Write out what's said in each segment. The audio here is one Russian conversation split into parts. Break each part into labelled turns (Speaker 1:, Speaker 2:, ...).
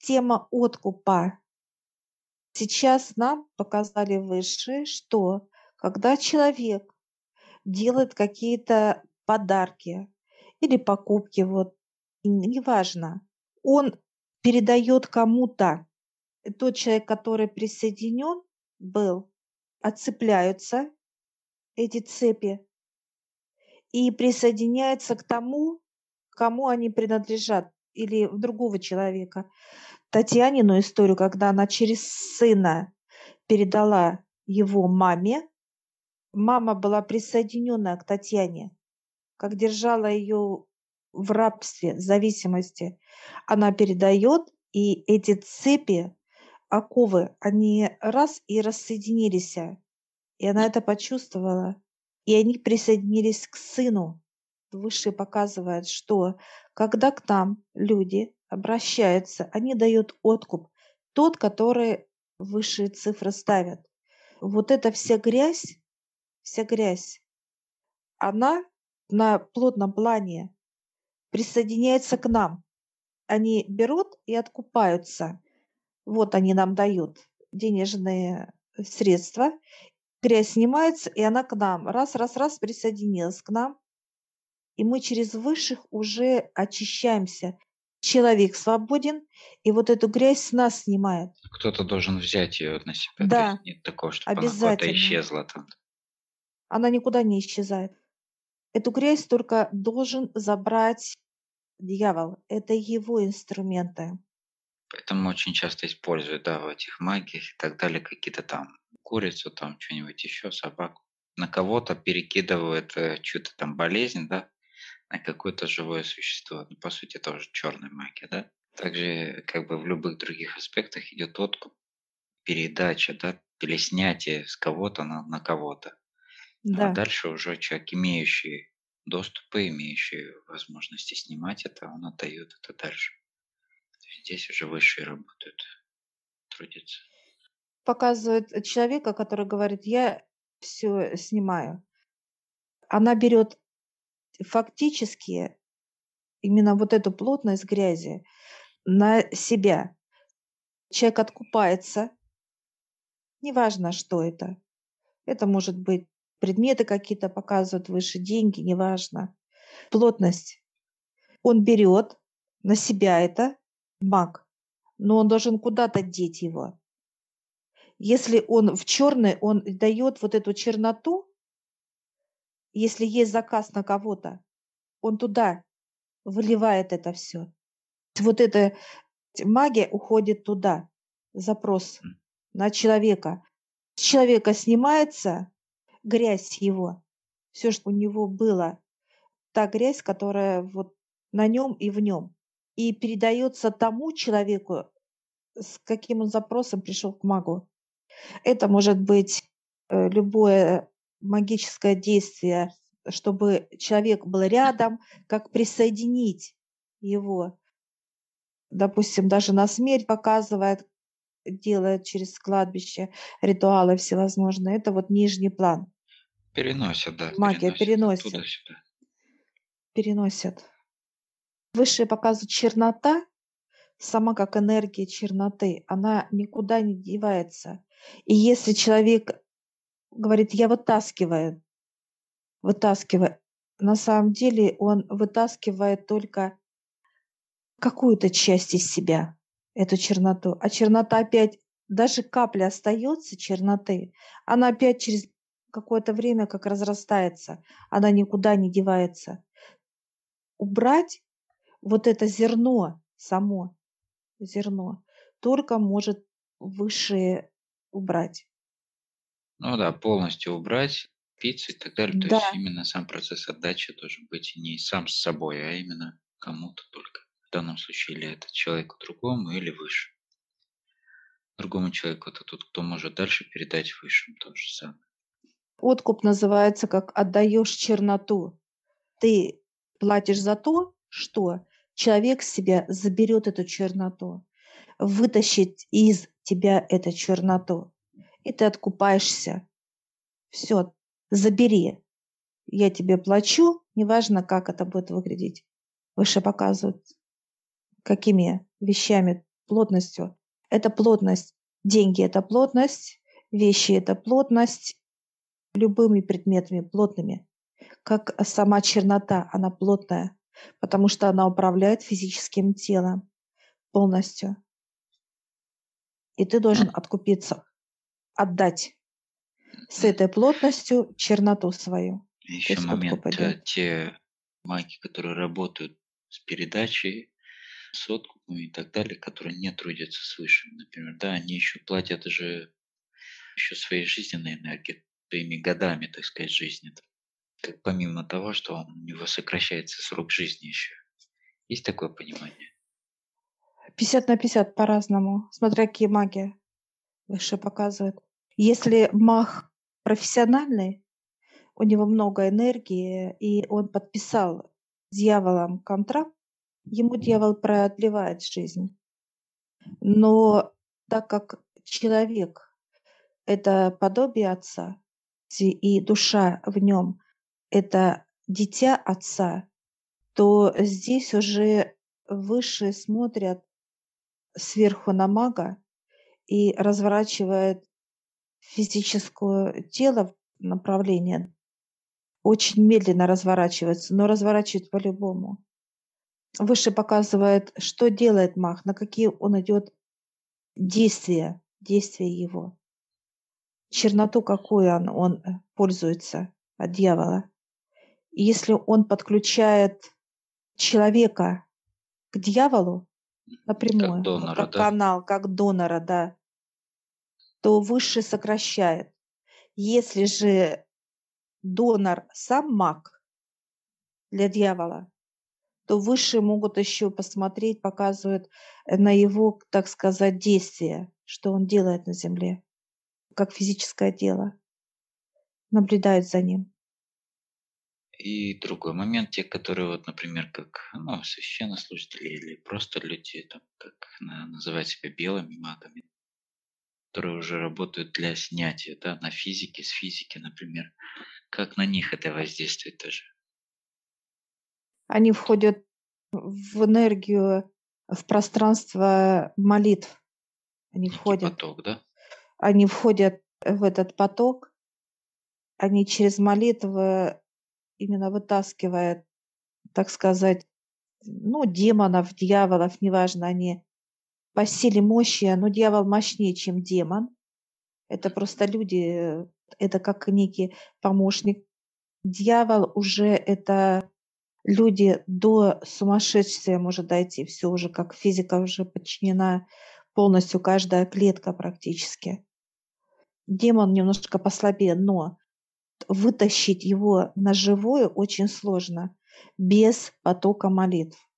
Speaker 1: тема откупа. Сейчас нам показали выше, что когда человек делает какие-то подарки или покупки, вот, неважно, он передает кому-то, тот человек, который присоединен был, отцепляются эти цепи и присоединяются к тому, кому они принадлежат, или другого человека. Татьянину историю, когда она через сына передала его маме, мама была присоединена к Татьяне, как держала ее в рабстве, зависимости. Она передает, и эти цепи, оковы, они раз и рассоединились. И она это почувствовала. И они присоединились к сыну. Высший показывает, что когда к нам люди обращаются, они дают откуп. Тот, который высшие цифры ставят. Вот эта вся грязь, вся грязь, она на плотном плане присоединяется к нам. Они берут и откупаются. Вот они нам дают денежные средства. Грязь снимается, и она к нам. Раз, раз, раз присоединилась к нам. И мы через высших уже очищаемся. Человек свободен, и вот эту грязь с нас снимает.
Speaker 2: Кто-то должен взять ее на себя.
Speaker 1: Да,
Speaker 2: нет такого, чтобы она куда-то
Speaker 1: обязательно.
Speaker 2: исчезла там.
Speaker 1: Она никуда не исчезает. Эту грязь только должен забрать дьявол. Это его инструменты.
Speaker 2: Поэтому очень часто используют, да, в этих магиях и так далее, какие-то там курицу, там что-нибудь еще, собаку. На кого-то перекидывают э, чью-то там болезнь, да, на какое-то живое существо. Ну, по сути, тоже черная магия, да. Также как бы в любых других аспектах идет откуп, передача, да, или снятие с кого-то на, на кого-то. А
Speaker 1: Да.
Speaker 2: дальше уже человек, имеющий доступы, имеющий возможности снимать это, он отдает это дальше. Здесь уже высшие работают, трудятся.
Speaker 1: Показывает человека, который говорит, я все снимаю. Она берет фактически именно вот эту плотность грязи на себя. Человек откупается, неважно, что это. Это может быть предметы какие-то показывают выше, деньги, неважно. Плотность. Он берет на себя это, маг, но он должен куда-то деть его. Если он в черный, он дает вот эту черноту, если есть заказ на кого-то, он туда выливает это все. Вот эта магия уходит туда, запрос на человека. С человека снимается грязь его, все, что у него было, та грязь, которая вот на нем и в нем, и передается тому человеку, с каким он запросом пришел к магу. Это может быть э, любое магическое действие, чтобы человек был рядом, как присоединить его. Допустим, даже на смерть показывает, делает через кладбище ритуалы всевозможные. Это вот нижний план.
Speaker 2: Переносят, да,
Speaker 1: Магия
Speaker 2: переносят
Speaker 1: переносит, переносит. Высшие показывают чернота, сама как энергия черноты, она никуда не девается. И если человек говорит, я вытаскиваю, вытаскиваю, на самом деле он вытаскивает только какую-то часть из себя, эту черноту. А чернота опять, даже капля остается черноты, она опять через какое-то время как разрастается, она никуда не девается. Убрать вот это зерно само, зерно, только может высшее убрать.
Speaker 2: Ну да, полностью убрать пиццу и так далее. То
Speaker 1: Да,
Speaker 2: есть именно сам процесс отдачи должен быть не сам с собой, а именно кому-то только. В данном случае или это человеку другому, или выше. Другому человеку это тот, кто может дальше передать высшим то же самое.
Speaker 1: откуп называется как отдаешь черноту. Ты платишь за то, что человек с себя заберет эту черноту, вытащит из тебя эту черноту, и ты откупаешься. Все, забери. Я тебе плачу, неважно, как это будет выглядеть. Выше показывают, какими вещами плотностью. Это плотность. Деньги– это плотность, вещи– это плотность, любыми предметами плотными. Как сама чернота, она плотная, потому что она управляет физическим телом полностью. И ты должен откупиться, отдать с этой плотностью черноту свою.
Speaker 2: Еще момент, э, те маги, которые работают с передачей, с откупами и так далее, которые не трудятся свыше, например, да, они еще платят же еще своей жизненной энергией, своими годами, так сказать, жизни. Как помимо того, что у него сокращается срок жизни еще. Есть такое понимание?
Speaker 1: 50 на 50 по-разному, смотря какие маги выше показывают. Если маг профессиональный, у него много энергии, и он подписал дьяволом контракт, ему дьявол продлевает жизнь. Но так как человек – это подобие отца, и душа в нем – это дитя отца, то здесь уже выше смотрят сверху на мага и разворачивает физическое тело в направление очень медленно разворачивается, но разворачивает по-любому. Выше показывает, что делает маг, на какие он идет действия, действия его. Черноту, какую он, он э, пользуется от дьявола. И если он подключает человека к дьяволу напрямую, как, донора, как да? канал, как донора, да, то выше сокращает. Если же донор сам маг для дьявола, то выше могут еще посмотреть, показывают э, на его, так сказать, действия, что он делает на земле, как физическое тело, наблюдают за ним.
Speaker 2: И другой момент, те, которые, вот, например, как ну, священнослужители или просто люди, там, как называть себя белыми магами, которые уже работают для снятия да, на физике, с физики, например. Как на них это воздействует тоже?
Speaker 1: Они входят в энергию, в пространство молитв. Они Некий входят. поток, да? Они входят в этот поток. Они через молитвы именно вытаскивают, так сказать, ну, демонов, дьяволов, неважно, они по силе мощи, но дьявол мощнее, чем демон. Это просто люди, это как некий помощник. Дьявол уже это люди до сумасшествия может дойти. Все уже как физика уже подчинена полностью каждая клетка практически. Демон немножко послабее, но вытащить его на живое очень сложно без потока молитв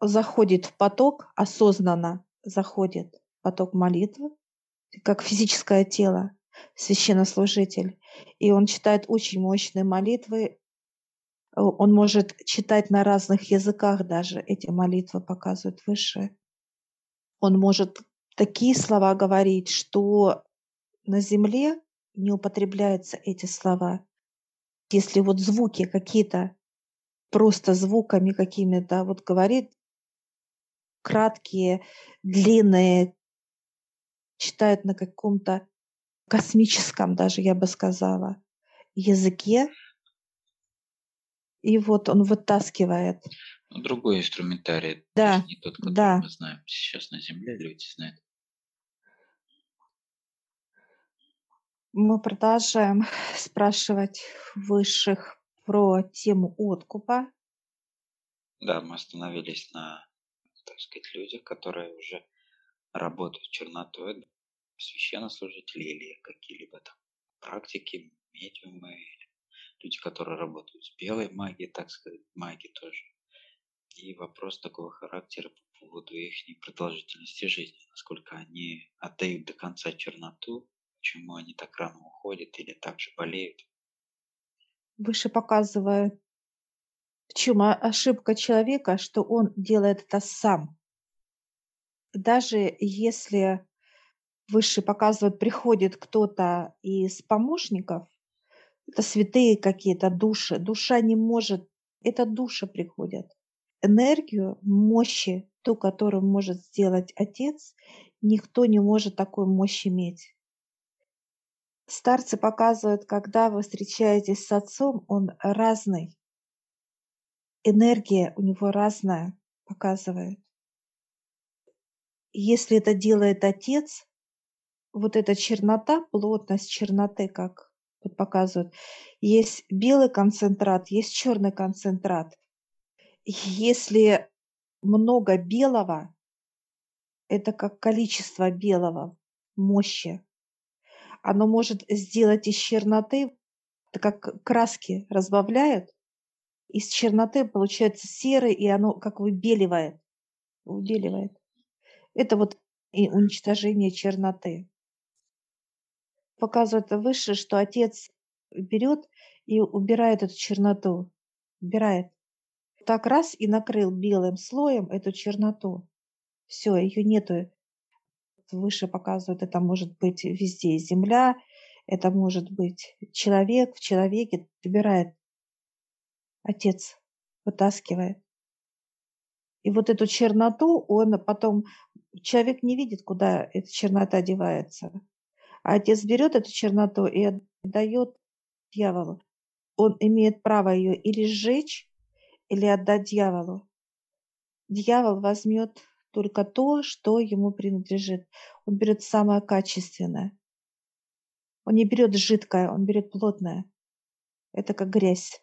Speaker 1: заходит в поток, осознанно заходит в поток молитвы, как физическое тело, священнослужитель. И он читает очень мощные молитвы. Он может читать на разных языках даже. Эти молитвы показывают выше. Он может такие слова говорить, что на земле не употребляются эти слова. Если вот звуки какие-то, просто звуками какими-то вот говорит, краткие, длинные, читают на каком-то космическом даже, я бы сказала, языке. И вот он вытаскивает.
Speaker 2: Ну, другой инструментарий.
Speaker 1: Да.
Speaker 2: Не тот, который
Speaker 1: да.
Speaker 2: мы знаем сейчас на Земле, люди знают.
Speaker 1: Мы продолжаем спрашивать высших про тему откупа.
Speaker 2: Да, мы остановились на так сказать, людях, которые уже работают чернотой, священнослужители или какие-либо там практики, медиумы, люди, которые работают с белой магией, так сказать, маги тоже. И вопрос такого характера по поводу их продолжительности жизни, насколько они отдают до конца черноту, почему они так рано уходят или так же болеют.
Speaker 1: Выше показывает в чем ошибка человека, что он делает это сам. Даже если выше показывают, приходит кто-то из помощников, это святые какие-то души, душа не может, это души приходят, энергию, мощи ту, которую может сделать отец, никто не может такой мощь иметь. Старцы показывают, когда вы встречаетесь с отцом, он разный. Энергия у него разная, показывает. Если это делает отец, вот эта чернота, плотность черноты, как тут показывают, есть белый концентрат, есть черный концентрат. Если много белого, это как количество белого, мощи оно может сделать из черноты, как краски разбавляют, из черноты получается серый, и оно как выбеливает. Выбеливает. Это вот и уничтожение черноты. Показывает выше, что отец берет и убирает эту черноту. Убирает. Так раз и накрыл белым слоем эту черноту. Все, ее нету выше показывают, это может быть везде земля, это может быть человек, в человеке выбирает отец, вытаскивает. И вот эту черноту он потом, человек не видит, куда эта чернота девается. А отец берет эту черноту и отдает дьяволу. Он имеет право ее или сжечь, или отдать дьяволу. Дьявол возьмет только то, что ему принадлежит. Он берет самое качественное. Он не берет жидкое, он берет плотное. Это как грязь.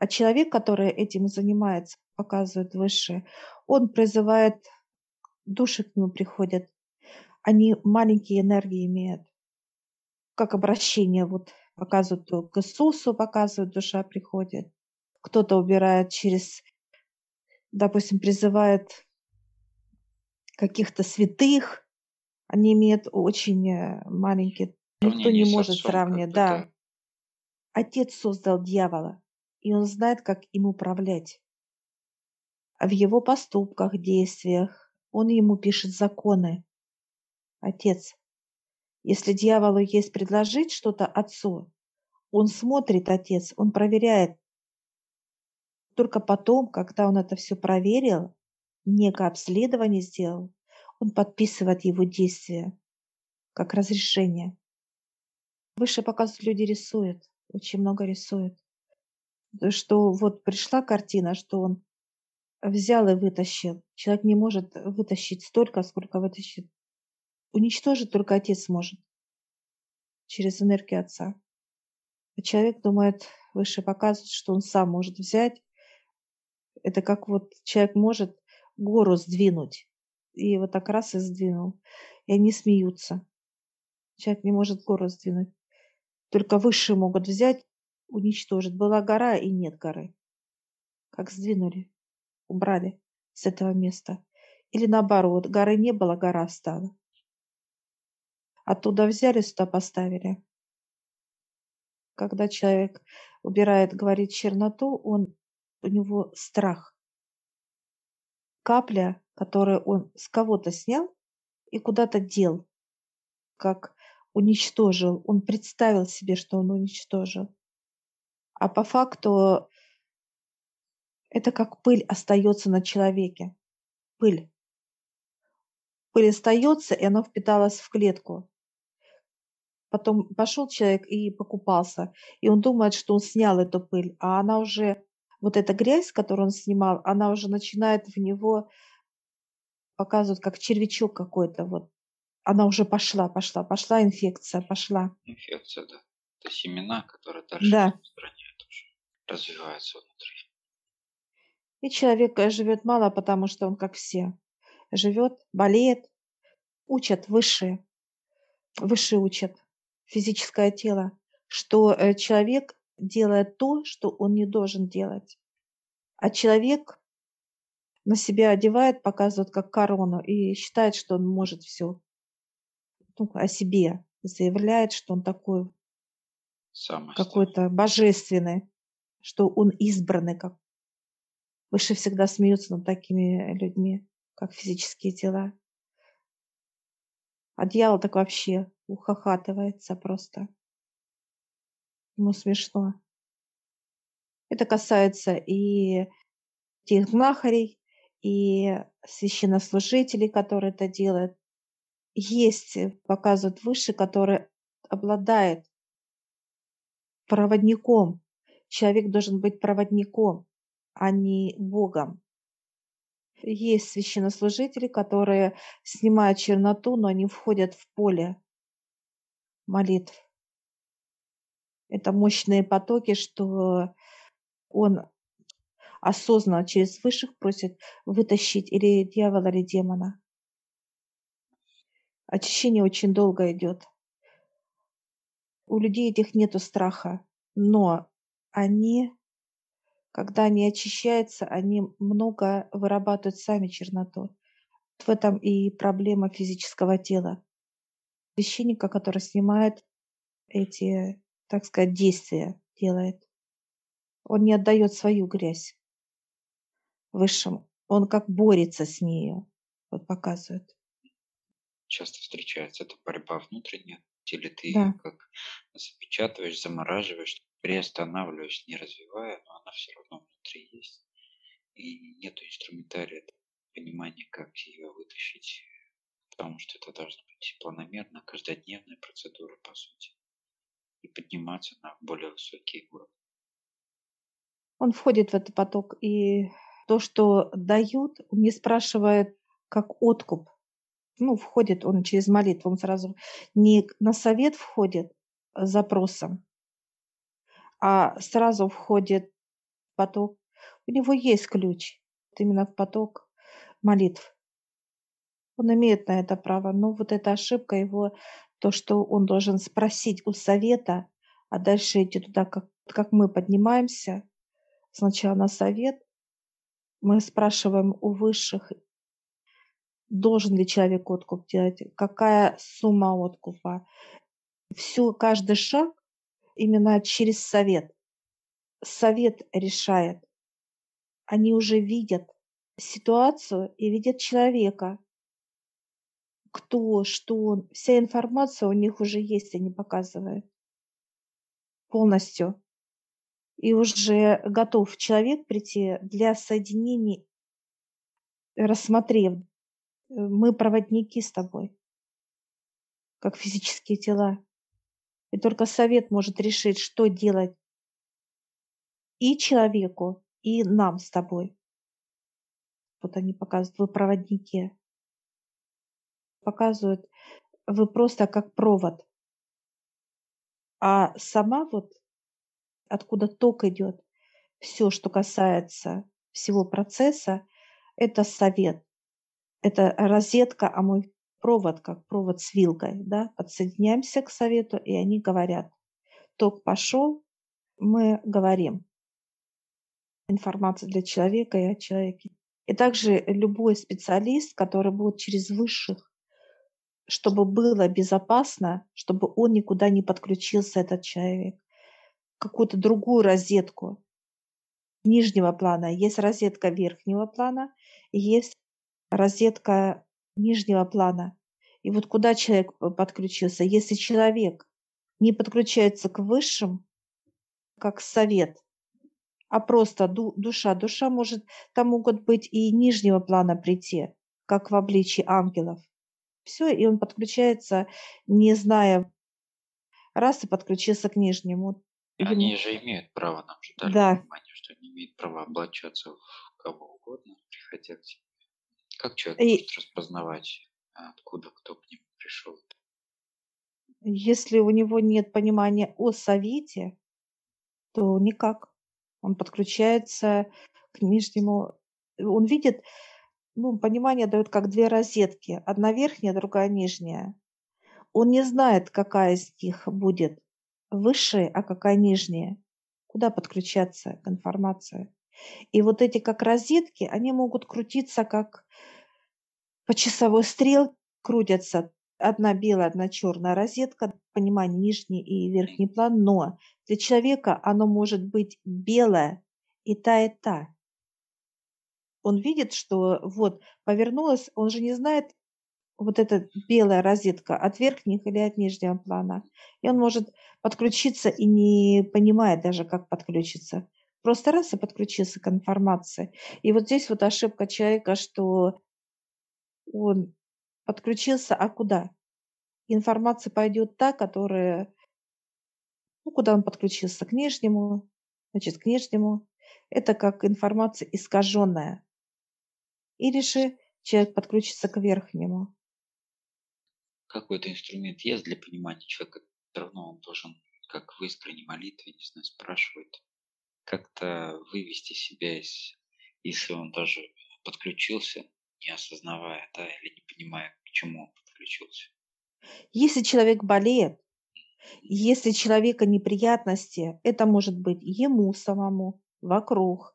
Speaker 1: А человек, который этим занимается, показывает выше, он призывает, души к нему приходят. Они маленькие энергии имеют. Как обращение, вот показывают к Иисусу, показывают, душа приходит. Кто-то убирает через, допустим, призывает каких-то святых. Они имеют очень э, маленькие, никто не может сравнивать. Да. Отец создал дьявола, и он знает, как им управлять. В его поступках, действиях он ему пишет законы. Отец. Если дьяволу есть предложить что-то отцу, он смотрит, отец, он проверяет. Только потом, когда он это все проверил, некое обследование сделал, он подписывает его действия как разрешение. Выше показывают, люди рисуют, очень много рисуют. Что вот пришла картина, что он взял и вытащил. Человек не может вытащить столько, сколько вытащит. Уничтожить только отец может через энергию отца. А человек думает, выше показывает, что он сам может взять. Это как вот человек может гору сдвинуть. И вот так раз и сдвинул. И они смеются. Человек не может гору сдвинуть. Только высшие могут взять, уничтожить. Была гора и нет горы. Как сдвинули, убрали с этого места. Или наоборот, горы не было, гора стала. Оттуда взяли, сюда поставили. Когда человек убирает, говорит черноту, он, у него страх капля, которую он с кого-то снял и куда-то дел, как уничтожил. Он представил себе, что он уничтожил. А по факту это как пыль остается на человеке. Пыль. Пыль остается, и она впиталась в клетку. Потом пошел человек и покупался, и он думает, что он снял эту пыль, а она уже вот эта грязь, которую он снимал, она уже начинает в него показывать, как червячок какой-то. Вот. Она уже пошла, пошла, пошла инфекция, пошла.
Speaker 2: Инфекция, да. Это семена, которые дальше
Speaker 1: да.
Speaker 2: распространяют уже, развиваются внутри.
Speaker 1: И человек э, живет мало, потому что он как все. Живет, болеет, учат высшие. Высшие учат физическое тело, что э, человек делает то, что он не должен делать. А человек на себя одевает, показывает как корону и считает, что он может все ну, о себе, заявляет, что он такой какой-то божественный, что он избранный, как Выше всегда смеются над такими людьми, как физические тела. А дьявол так вообще ухахатывается просто. Ему смешно. Это касается и тех знахарей, и священнослужители, которые это делают. Есть, э, показывают выше, который обладает проводником. Человек должен быть проводником, а не Богом. Есть священнослужители, которые снимают черноту, но они входят в поле молитв. Это мощные потоки, что он осознанно через высших просит вытащить или дьявола, или демона. Очищение очень долго идет. У людей этих нету страха, но они, когда они очищаются, они много вырабатывают сами черноту. В этом и проблема физического тела. Священника, который снимает эти, так сказать, действия, делает. Он не отдает свою грязь высшим. Он как борется с нею, вот показывает.
Speaker 2: Часто встречается эта борьба внутренняя, или ты
Speaker 1: Да.
Speaker 2: как запечатываешь, замораживаешь, приостанавливаешь, не развивая, но она все равно внутри есть. И нету инструментария, понимания, как ее вытащить, потому что это должна быть планомерно, каждодневная процедура, по сути, и подниматься на более высокие уровни.
Speaker 1: Он входит в этот поток, и то, что дают, не спрашивает как откуп. Ну, входит он через молитву, он сразу не на совет входит с запросом, а сразу входит поток. У него есть ключ именно в поток молитв. Он имеет на это право, но вот эта ошибка его, то, что он должен спросить у совета, а дальше идти туда, как, как мы поднимаемся, сначала на совет, мы спрашиваем у высших, должен ли человек откуп делать, какая сумма откупа. Всю, каждый шаг именно через совет. Совет решает. Они уже видят ситуацию и видят человека. Кто, что он. Вся информация у них уже есть, они показывают. Полностью и уже готов человек прийти для соединения, рассмотрев, э, мы проводники с тобой, как физические тела. И только совет может решить, что делать и человеку, и нам с тобой. Вот они показывают, вы проводники. Показывают, вы просто как провод. А сама вот откуда ток идет, все, что касается всего процесса, это совет. Это розетка, а мой провод, как провод с вилкой, да, подсоединяемся к совету, и они говорят, ток пошел, мы говорим. Информация для человека и о человеке. И также любой специалист, который будет через высших, чтобы было безопасно, чтобы он никуда не подключился, этот человек какую-то другую розетку нижнего плана. Есть розетка верхнего плана, есть розетка нижнего плана. И вот куда человек подключился? Если человек не подключается к высшим, как совет, а просто ду- душа. Душа может, там могут быть и нижнего плана прийти, как в обличии ангелов. Все, и он подключается, не зная, раз и подключился к нижнему.
Speaker 2: Они же имеют право, нам же дали
Speaker 1: Да.
Speaker 2: понимание, что они имеют право облачаться в кого угодно, приходя к тебе. Как человек
Speaker 1: И-
Speaker 2: может распознавать, откуда кто к нему пришел?
Speaker 1: Если у него нет понимания о совете, то никак. Он подключается к нижнему. Он видит, ну, понимание дает как две розетки. Одна верхняя, другая нижняя. Он не знает, какая из них будет высшая, а какая нижняя. Куда подключаться к информации. И вот эти как розетки, они могут крутиться как по часовой стрелке крутятся. Одна белая, одна черная розетка, понимание нижний и верхний план, но для человека оно может быть белое и та, и та. Он видит, что вот повернулась, он же не знает, вот эта белая розетка от верхних или от нижнего плана. И он может подключиться и не понимает даже, как подключиться. Просто раз и подключился к информации. И вот здесь вот ошибка человека, что он подключился, а куда? Информация пойдет та, которая ну, куда он подключился? К нижнему. Значит, к нижнему. Это как информация искаженная. Или же человек подключится к верхнему.
Speaker 2: Какой-то инструмент есть для понимания человека, все равно он должен, как в искренней молитве, не знаю, спрашивает, как-то вывести себя из, если он даже подключился, не осознавая, да, или не понимая, к чему он подключился.
Speaker 1: Если человек болеет, если человека неприятности, это может быть ему самому, вокруг,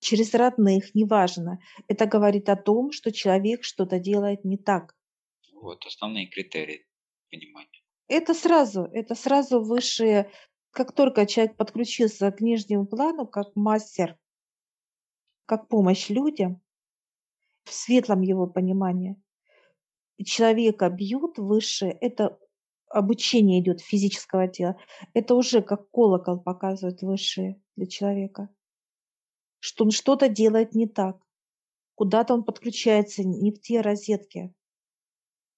Speaker 1: через родных, неважно. Это говорит о том, что человек что-то делает не так.
Speaker 2: Вот основные критерии понимания.
Speaker 1: Это сразу, это сразу высшие, как только человек подключился к нижнему плану, как мастер, как помощь людям, в светлом его понимании, человека бьют выше, это обучение идет физического тела, это уже как колокол показывает высшие для человека, что он что-то делает не так, куда-то он подключается не в те розетки.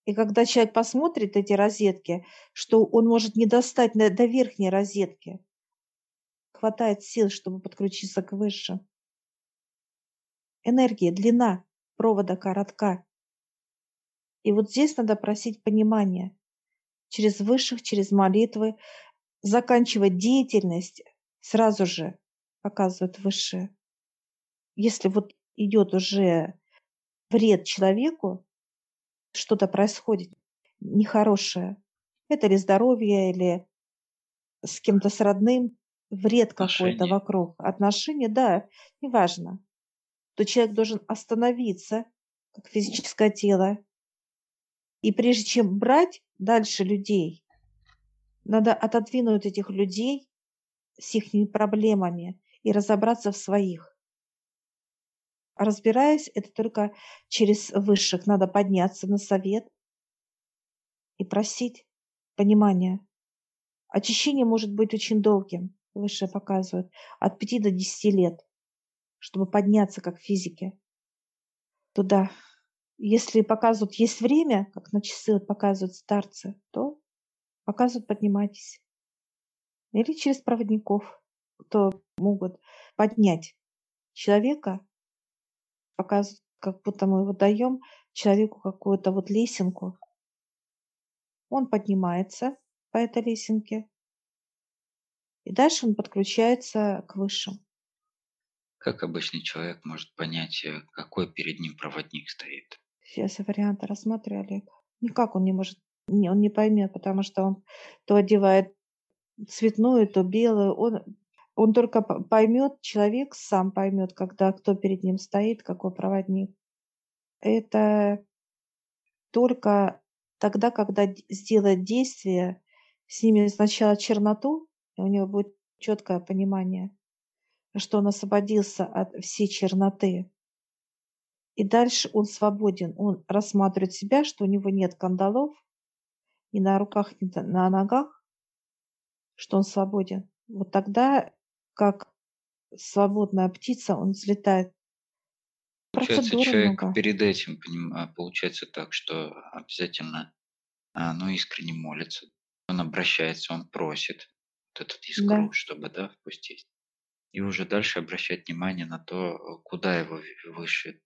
Speaker 1: И когда человек посмотрит эти розетки, что он может не достать до верхней розетки, хватает сил, чтобы подключиться к высшим. Энергия, длина провода коротка. И вот здесь надо просить понимания через высших, через молитвы, заканчивать деятельность сразу же показывают высшие. Если вот идет уже вред человеку, что-то происходит нехорошее, это ли здоровье, или с кем-то с родным, вред какой-то вокруг, отношения, да, неважно, то человек должен остановиться, как физическое тело, и прежде чем брать дальше людей, надо отодвинуть этих людей с их проблемами и разобраться в своих. Разбираясь, это только через высших надо подняться на совет и просить понимания. Очищение может быть очень долгим, высшие показывают, от 5 до 10 лет, чтобы подняться как физики туда. Если показывают, есть время, как на часы вот показывают старцы, то показывают, поднимайтесь. Или через проводников, кто могут поднять человека, показывают, как будто мы его даем человеку какую-то вот лесенку. Он поднимается по этой лесенке, и дальше он подключается к высшим.
Speaker 2: Как обычный человек может понять, э, какой перед ним проводник стоит?
Speaker 1: Все варианты рассматривали. Никак он не может, не, он не поймет, потому что он то одевает цветную, то белую. Он, он только поймет, человек сам поймет, когда кто перед ним стоит, какой проводник. Это только тогда, когда сделает действие, снимет сначала черноту, и у него будет четкое понимание, что он освободился от всей черноты, и дальше он свободен. Он рассматривает себя, что у него нет кандалов ни на руках, ни на ногах, что он свободен. Вот тогда, как свободная птица, он взлетает.
Speaker 2: Получается, человек много. перед этим а, получается так, что обязательно а, ну, искренне молится. Он обращается, он просит вот этот искру, да. чтобы да, впустить. И уже дальше обращать внимание на то, куда его выше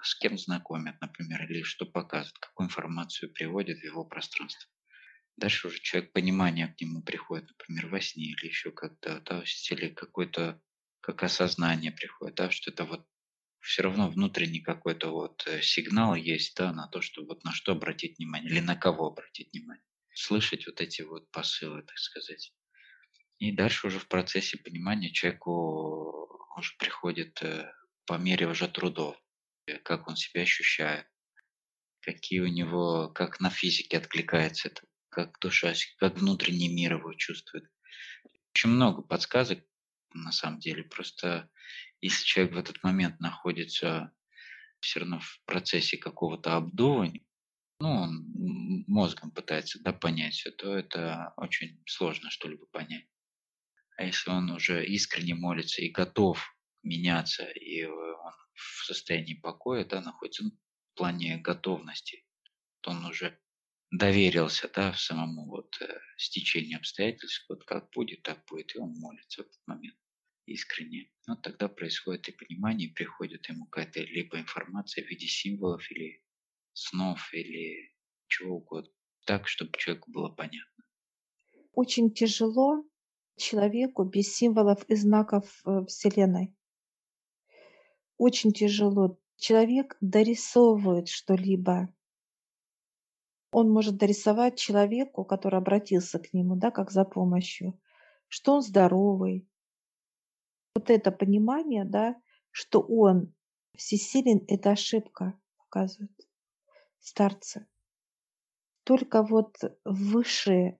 Speaker 2: с кем знакомят, например, или что показывают, какую информацию приводят в его пространство. Дальше уже человек понимание к нему приходит, например, во сне или еще когда, да, или какой-то, как осознание приходит, да, что это вот все равно внутренний какой-то вот э, сигнал есть, да, на то, что вот на что обратить внимание или на кого обратить внимание. Слышать вот эти вот посылы, так сказать. И дальше уже в процессе понимания человеку уже приходит э, по мере уже трудов как он себя ощущает, какие у него, как на физике откликается это, как душа, как внутренний мир его чувствует. Очень много подсказок на самом деле. Просто если человек в этот момент находится все равно в процессе какого-то обдувания, ну, он мозгом пытается да, понять все, то это очень сложно что-либо понять. А если он уже искренне молится и готов меняться, и он в состоянии покоя, да, находится ну, в плане готовности, то он уже доверился, да, самому вот э, стечению обстоятельств, вот как будет, так будет, и он молится в этот момент искренне. Вот тогда происходит и понимание, и приходит ему какая-то либо информация в виде символов или снов или чего угодно, так, чтобы человеку было понятно.
Speaker 1: Очень тяжело человеку без символов и знаков э, Вселенной. Очень тяжело. Человек дорисовывает что-либо. Он может дорисовать человеку, который обратился к нему, да, как за помощью, что он здоровый. Вот это понимание, да, что он всесилен, это ошибка, показывают старцы. Только вот высший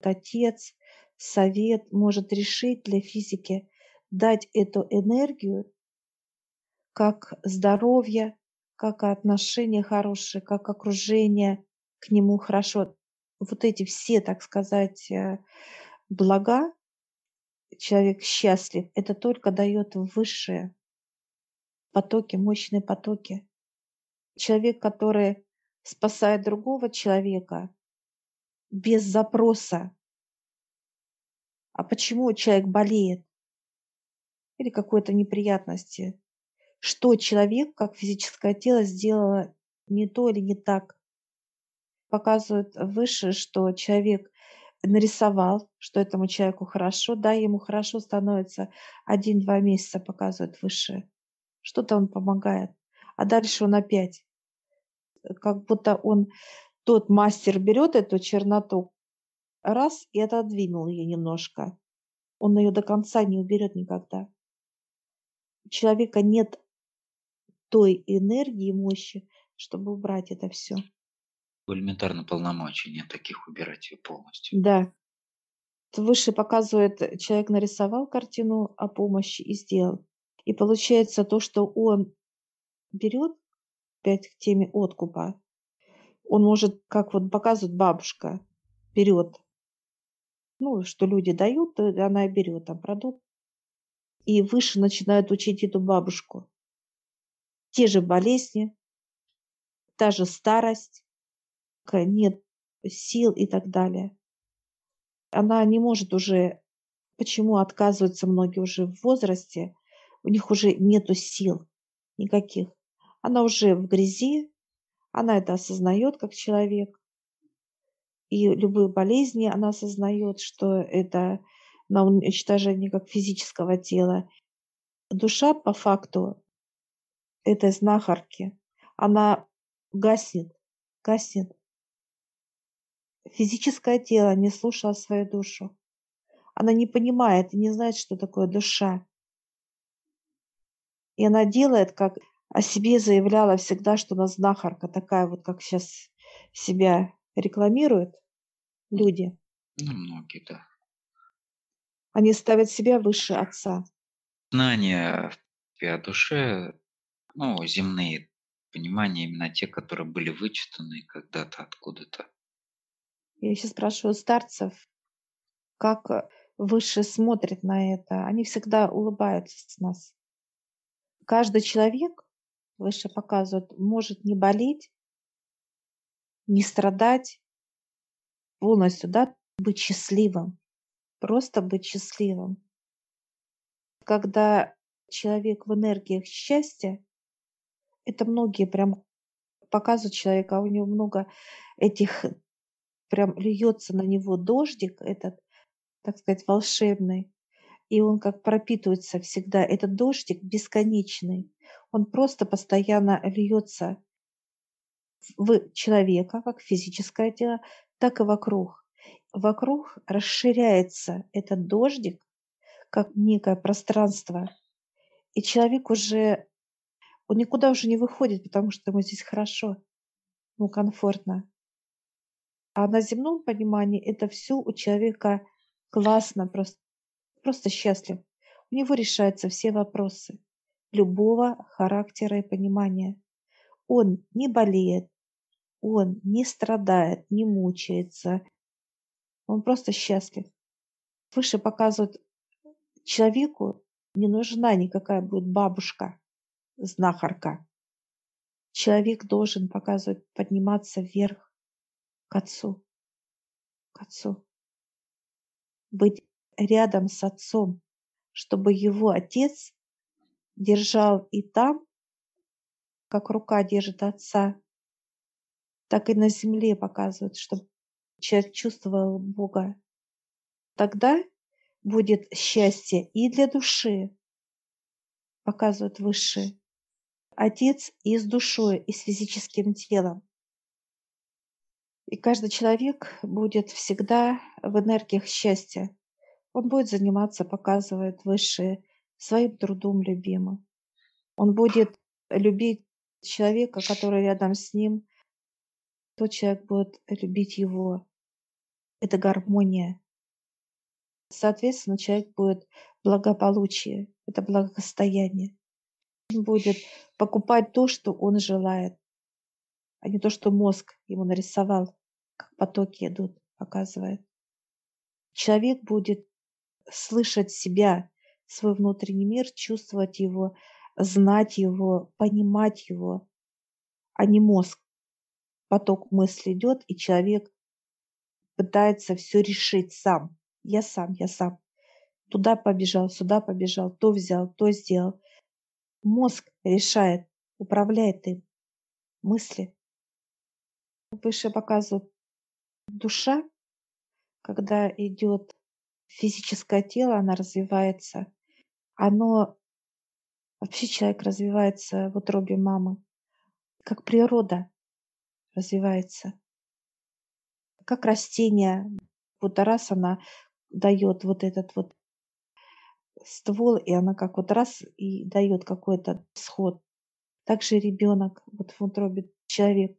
Speaker 1: отец, совет может решить для физики, дать эту энергию как здоровье, как отношения хорошие, как окружение к нему хорошо. Вот эти все, так сказать, э, блага, человек счастлив, это только дает высшие потоки, мощные потоки. Человек, который спасает другого человека без запроса. А почему человек болеет? Или какой-то неприятности? что человек, как физическое тело, сделало не то или не так. Показывают выше, что человек нарисовал, что этому человеку хорошо, да, ему хорошо становится один-два месяца, показывают выше. Что-то он помогает. А дальше он опять, как будто он, тот мастер берет эту черноту, раз и отодвинул ее немножко. Он ее до конца не уберет никогда. У человека нет той энергии, мощи, чтобы убрать это все.
Speaker 2: Элементарно полномочий нет таких убирать ее полностью.
Speaker 1: Да. Выше показывает, человек нарисовал картину о помощи и сделал. И получается то, что он берет, опять к теме откупа, он может, как вот показывает бабушка, берет, ну, что люди дают, то она и берет там продукт. И выше начинает учить эту бабушку те же болезни, та же старость, нет сил и так далее. Она не может уже, почему отказываются многие уже в возрасте, у них уже нету сил никаких. Она уже в грязи, она это осознает как человек. И любые болезни она осознает, что это на уничтожение как физического тела. Душа по факту этой знахарки, она гаснет, гаснет. Физическое тело не слушало свою душу. Она не понимает и не знает, что такое душа. И она делает, как о себе заявляла всегда, что она знахарка, такая вот, как сейчас себя рекламируют люди.
Speaker 2: Ну, многие, да.
Speaker 1: Они ставят себя выше отца.
Speaker 2: Знания о душе ну, земные понимания, именно те, которые были вычитаны когда-то откуда-то.
Speaker 1: Я еще спрашиваю старцев, как э, выше смотрят на это. Они всегда улыбаются с нас. Каждый человек, выше показывают, может не болеть, не страдать, полностью, да, быть счастливым, просто быть счастливым. Когда человек в энергиях счастья, это многие прям показывают человека, а у него много этих, прям льется на него дождик этот, так сказать, волшебный, и он как пропитывается всегда. Этот дождик бесконечный, он просто постоянно льется в человека, как физическое тело, так и вокруг. Вокруг расширяется этот дождик, как некое пространство, и человек уже он никуда уже не выходит, потому что ему здесь хорошо, ему комфортно. А на земном понимании это все у человека классно, просто, просто счастлив. У него решаются все вопросы любого характера и понимания. Он не болеет, он не страдает, не мучается. Он просто счастлив. Выше показывают Человеку не нужна никакая будет бабушка, знахарка. Человек должен показывать, подниматься вверх к Отцу, к Отцу. Быть рядом с Отцом, чтобы его Отец держал и там, как рука держит Отца, так и на земле показывает, чтобы человек чувствовал Бога. Тогда будет счастье и для души, показывает Высший. Отец и с душой, и с физическим телом. И каждый человек будет всегда в энергиях счастья. Он будет заниматься, показывает Высшее, своим трудом любимым. Он будет любить человека, который рядом с ним, тот человек будет любить его. Это гармония. Соответственно, человек будет благополучие, это благосостояние. Он будет покупать то, что он желает, а не то, что мозг ему нарисовал, как потоки идут, показывает. Человек будет слышать себя, свой внутренний мир, чувствовать его, знать его, понимать его, а не мозг. Поток мысли идет, и человек пытается все решить сам. Я сам, я сам. Туда побежал, сюда побежал, то взял, то сделал. Мозг решает, управляет им. Мысли. Выше показывают душа, когда идет физическое тело, она развивается. Оно вообще человек развивается в утробе мамы, как природа развивается, как растение. Вот раз она дает вот этот вот ствол, и она как вот раз и дает какой-то сход. Также ребенок вот в утробе человек.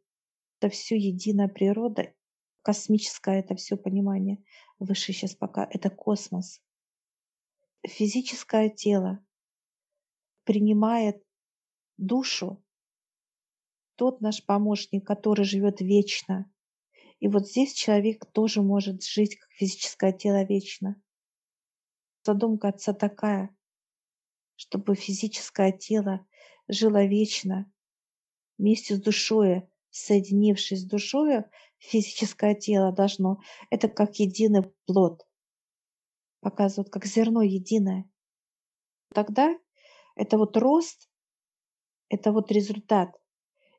Speaker 1: Это все единая природа, космическое это все понимание. Выше сейчас пока это космос. Физическое тело принимает душу, тот наш помощник, который живет вечно. И вот здесь человек тоже может жить, как физическое тело вечно задумка отца такая, чтобы физическое тело жило вечно вместе с душой, соединившись с душой, физическое тело должно, это как единый плод, показывают, как зерно единое. Тогда это вот рост, это вот результат.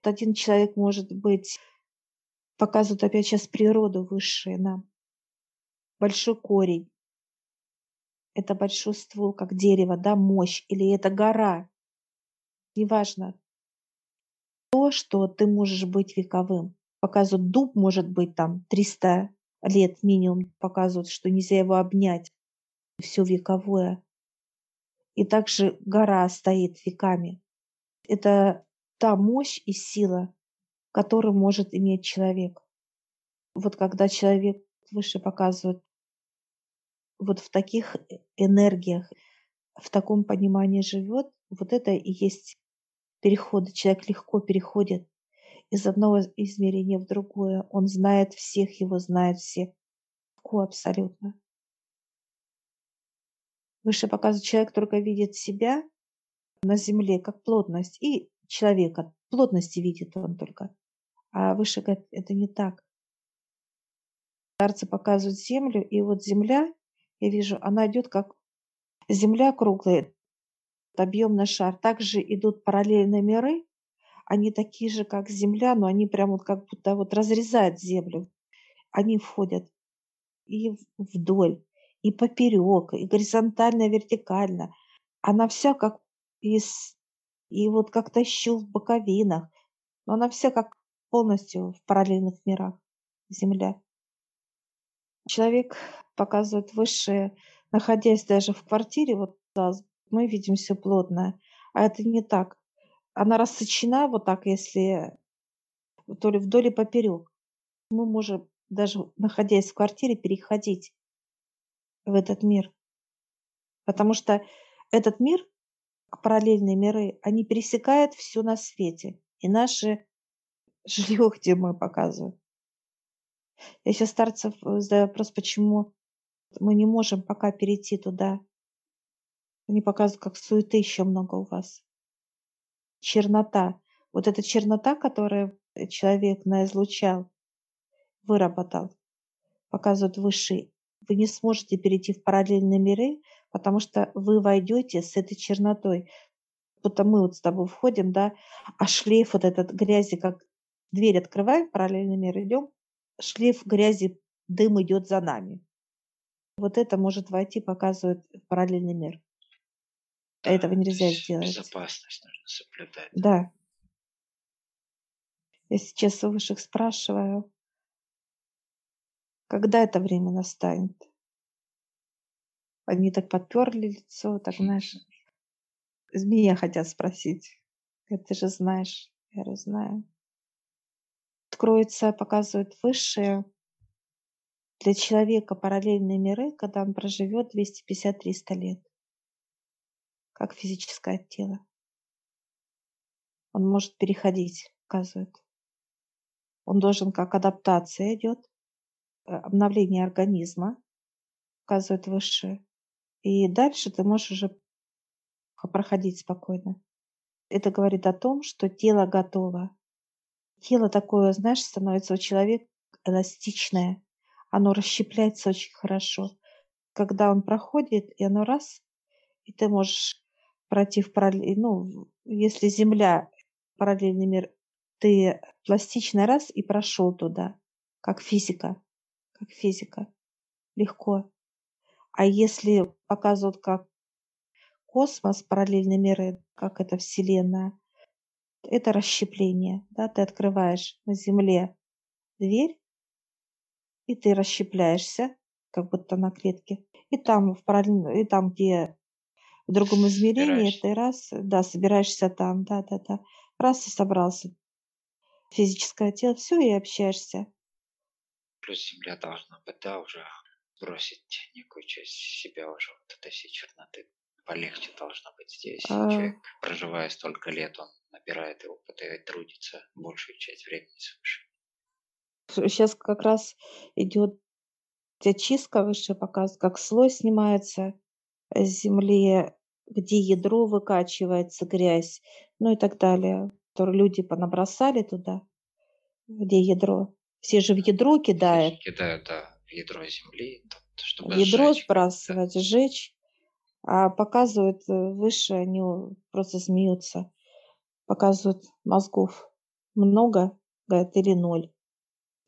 Speaker 1: Один человек может быть, показывают опять сейчас природу высшую нам, большой корень, это большой ствол, как дерево, да, мощь, или это гора. Неважно. То, что ты можешь быть вековым. Показывают, дуб может быть там 300 лет минимум, показывают, что нельзя его обнять. Все вековое. И также гора стоит веками. Это та мощь и сила, которую может иметь человек. Вот когда человек выше показывает вот в таких э, энергиях, в таком понимании живет, вот это и есть переход. Человек легко переходит из одного измерения в другое. Он знает всех, его знает все. Легко абсолютно. Выше показывает, человек только видит себя на земле как плотность и человека. Плотности видит он только. А выше говорит, это не так. Старцы показывают землю, и вот земля я вижу, она идет как Земля круглая, объемный шар. Также идут параллельные миры, они такие же, как Земля, но они прям вот как будто вот разрезают Землю. Они входят и вдоль, и поперек, и горизонтально, и вертикально. Она вся как из... И вот как-то еще в боковинах. Но она вся как полностью в параллельных мирах Земля. Человек показывает высшее, находясь даже в квартире, вот мы видим все плотное, а это не так. Она рассечена вот так, если то ли вдоль и поперек. Мы можем даже находясь в квартире переходить в этот мир. Потому что этот мир, параллельные миры, они пересекают все на свете. И наши жилье, где мы показываем. Я сейчас старцев э, задаю вопрос, почему мы не можем пока перейти туда. Они показывают, как суеты еще много у вас. Чернота. Вот эта чернота, которую человек наизлучал, выработал, показывают высшие. Вы не сможете перейти в параллельные миры, потому что вы войдете с этой чернотой. Вот мы вот с тобой входим, да, а шлейф вот этот грязи, как дверь открываем, параллельный мир идем, шлейф грязи, дым идет за нами. Вот это может войти, показывает параллельный мир.
Speaker 2: Да,
Speaker 1: Этого
Speaker 2: то
Speaker 1: нельзя сделать.
Speaker 2: безопасность нужно соблюдать.
Speaker 1: Да. Я сейчас у высших спрашиваю, когда это время настанет? Они так подперли лицо, так, знаешь, змея хотят спросить. Ты же знаешь. Я говорю, знаю. Откроется, показывают высшие для человека параллельные миры, когда он проживет 250-300 лет, как физическое тело. Он может переходить, показывают. Он должен, как адаптация идет, э, обновление организма, показывает высшие. И дальше ты можешь уже проходить спокойно. Это говорит о том, что тело готово. Тело такое, знаешь, становится у человека эластичное. Оно расщепляется очень хорошо. Когда он проходит, и оно раз, и ты можешь пройти в параллель, ну, если Земля, параллельный мир, ты пластичный раз и прошел туда, как физика, как физика, легко. А если показывают как космос, параллельные миры, как это Вселенная, это расщепление. Да? Ты открываешь на Земле дверь, и ты расщепляешься, как будто на клетке. И там, в параллельно, и там где в другом измерении,
Speaker 2: Собираешься.
Speaker 1: ты раз, да, собираешься там, да, да, да. Раз и собрался. Физическое тело, все, и общаешься.
Speaker 2: Плюс земля должна быть, да, уже бросить некую часть себя уже, вот этой всей черноты. Полегче должно быть здесь.
Speaker 1: А,
Speaker 2: Человек, проживая столько лет, он набирает и опыта и трудится большую часть времени свыше.
Speaker 1: Сейчас как раз идет очистка выше показывает, как слой снимается с земли, где ядро выкачивается, грязь, ну и так далее. Которые люди понабросали туда, где ядро. Все же в ядро
Speaker 2: Все
Speaker 1: кидают.
Speaker 2: же кидают, да, в ядро земли, чтобы
Speaker 1: Ядро
Speaker 2: сжечь, бы, да.
Speaker 1: сбрасывать, сжечь. А показывают э, выше, они просто смеются. Показывают мозгов много, говорят, или ноль.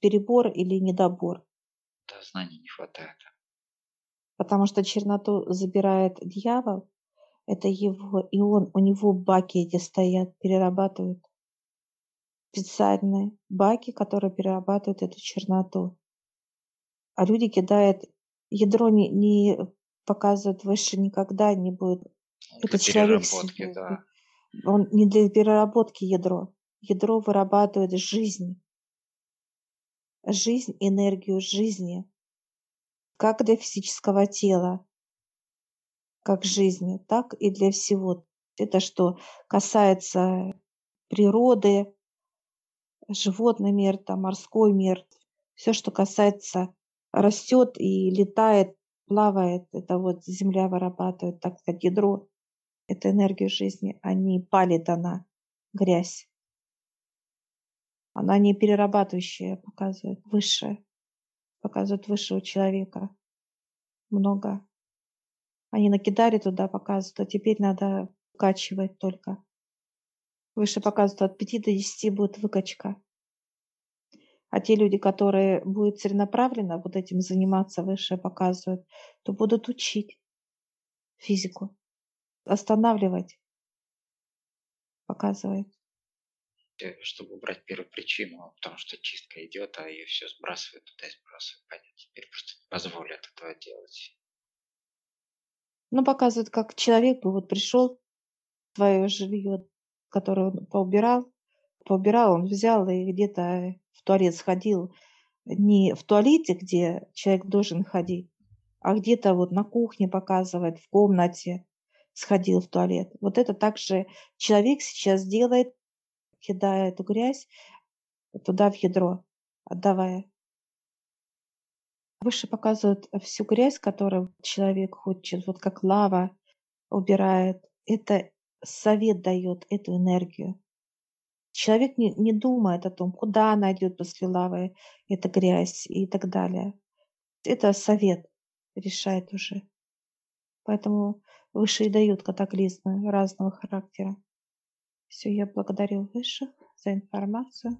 Speaker 1: Перебор или недобор.
Speaker 2: Да, знаний не хватает.
Speaker 1: Потому что черноту забирает дьявол, это его, и он, у него баки эти стоят, перерабатывают. Специальные баки, которые перерабатывают эту черноту. А люди кидают, ядро не, не показывают выше никогда не будет.
Speaker 2: Ну,
Speaker 1: Это
Speaker 2: Для
Speaker 1: человек себе,
Speaker 2: да.
Speaker 1: он не для переработки ядро. Ядро вырабатывает жизнь. Жизнь, энергию жизни. Как для физического тела, как жизни, так и для всего. Это что касается природы, животный мир, там, морской мир. Все, что касается, растет и летает, плавает, это вот земля вырабатывает, так сказать, ядро. Это энергию жизни, а не палит она, грязь. Она не перерабатывающая, показывает высшее, показывает высшего человека. Много. Они накидали туда, показывают, а теперь надо вкачивать только. Выше показывают, от 5 до 10 будет выкачка. А те люди, которые будут целенаправленно вот этим заниматься, выше показывают, то будут учить физику, останавливать, показывает.
Speaker 2: Э, Чтобы убрать первую причину, потому что чистка идет, а ее все сбрасывают туда и сбрасывают. Понятно. Теперь просто не позволят этого делать.
Speaker 1: Ну, показывает, как человек бы вот пришел свое жилье, которое он поубирал, поубирал, он взял и где-то в туалет сходил. Не в туалете, где человек должен ходить, а где-то вот на кухне показывает, в комнате сходил в туалет. Вот это также человек сейчас делает, кидая эту грязь туда в ядро, отдавая. Выше показывают всю грязь, которую человек хочет, вот как лава, убирает. Это совет дает эту энергию. Человек не, не думает о том, куда она идет после лавы, эта грязь и так далее. Это совет решает уже. Поэтому высшие дают катаклизмы разного характера. Все, я благодарю высших за информацию.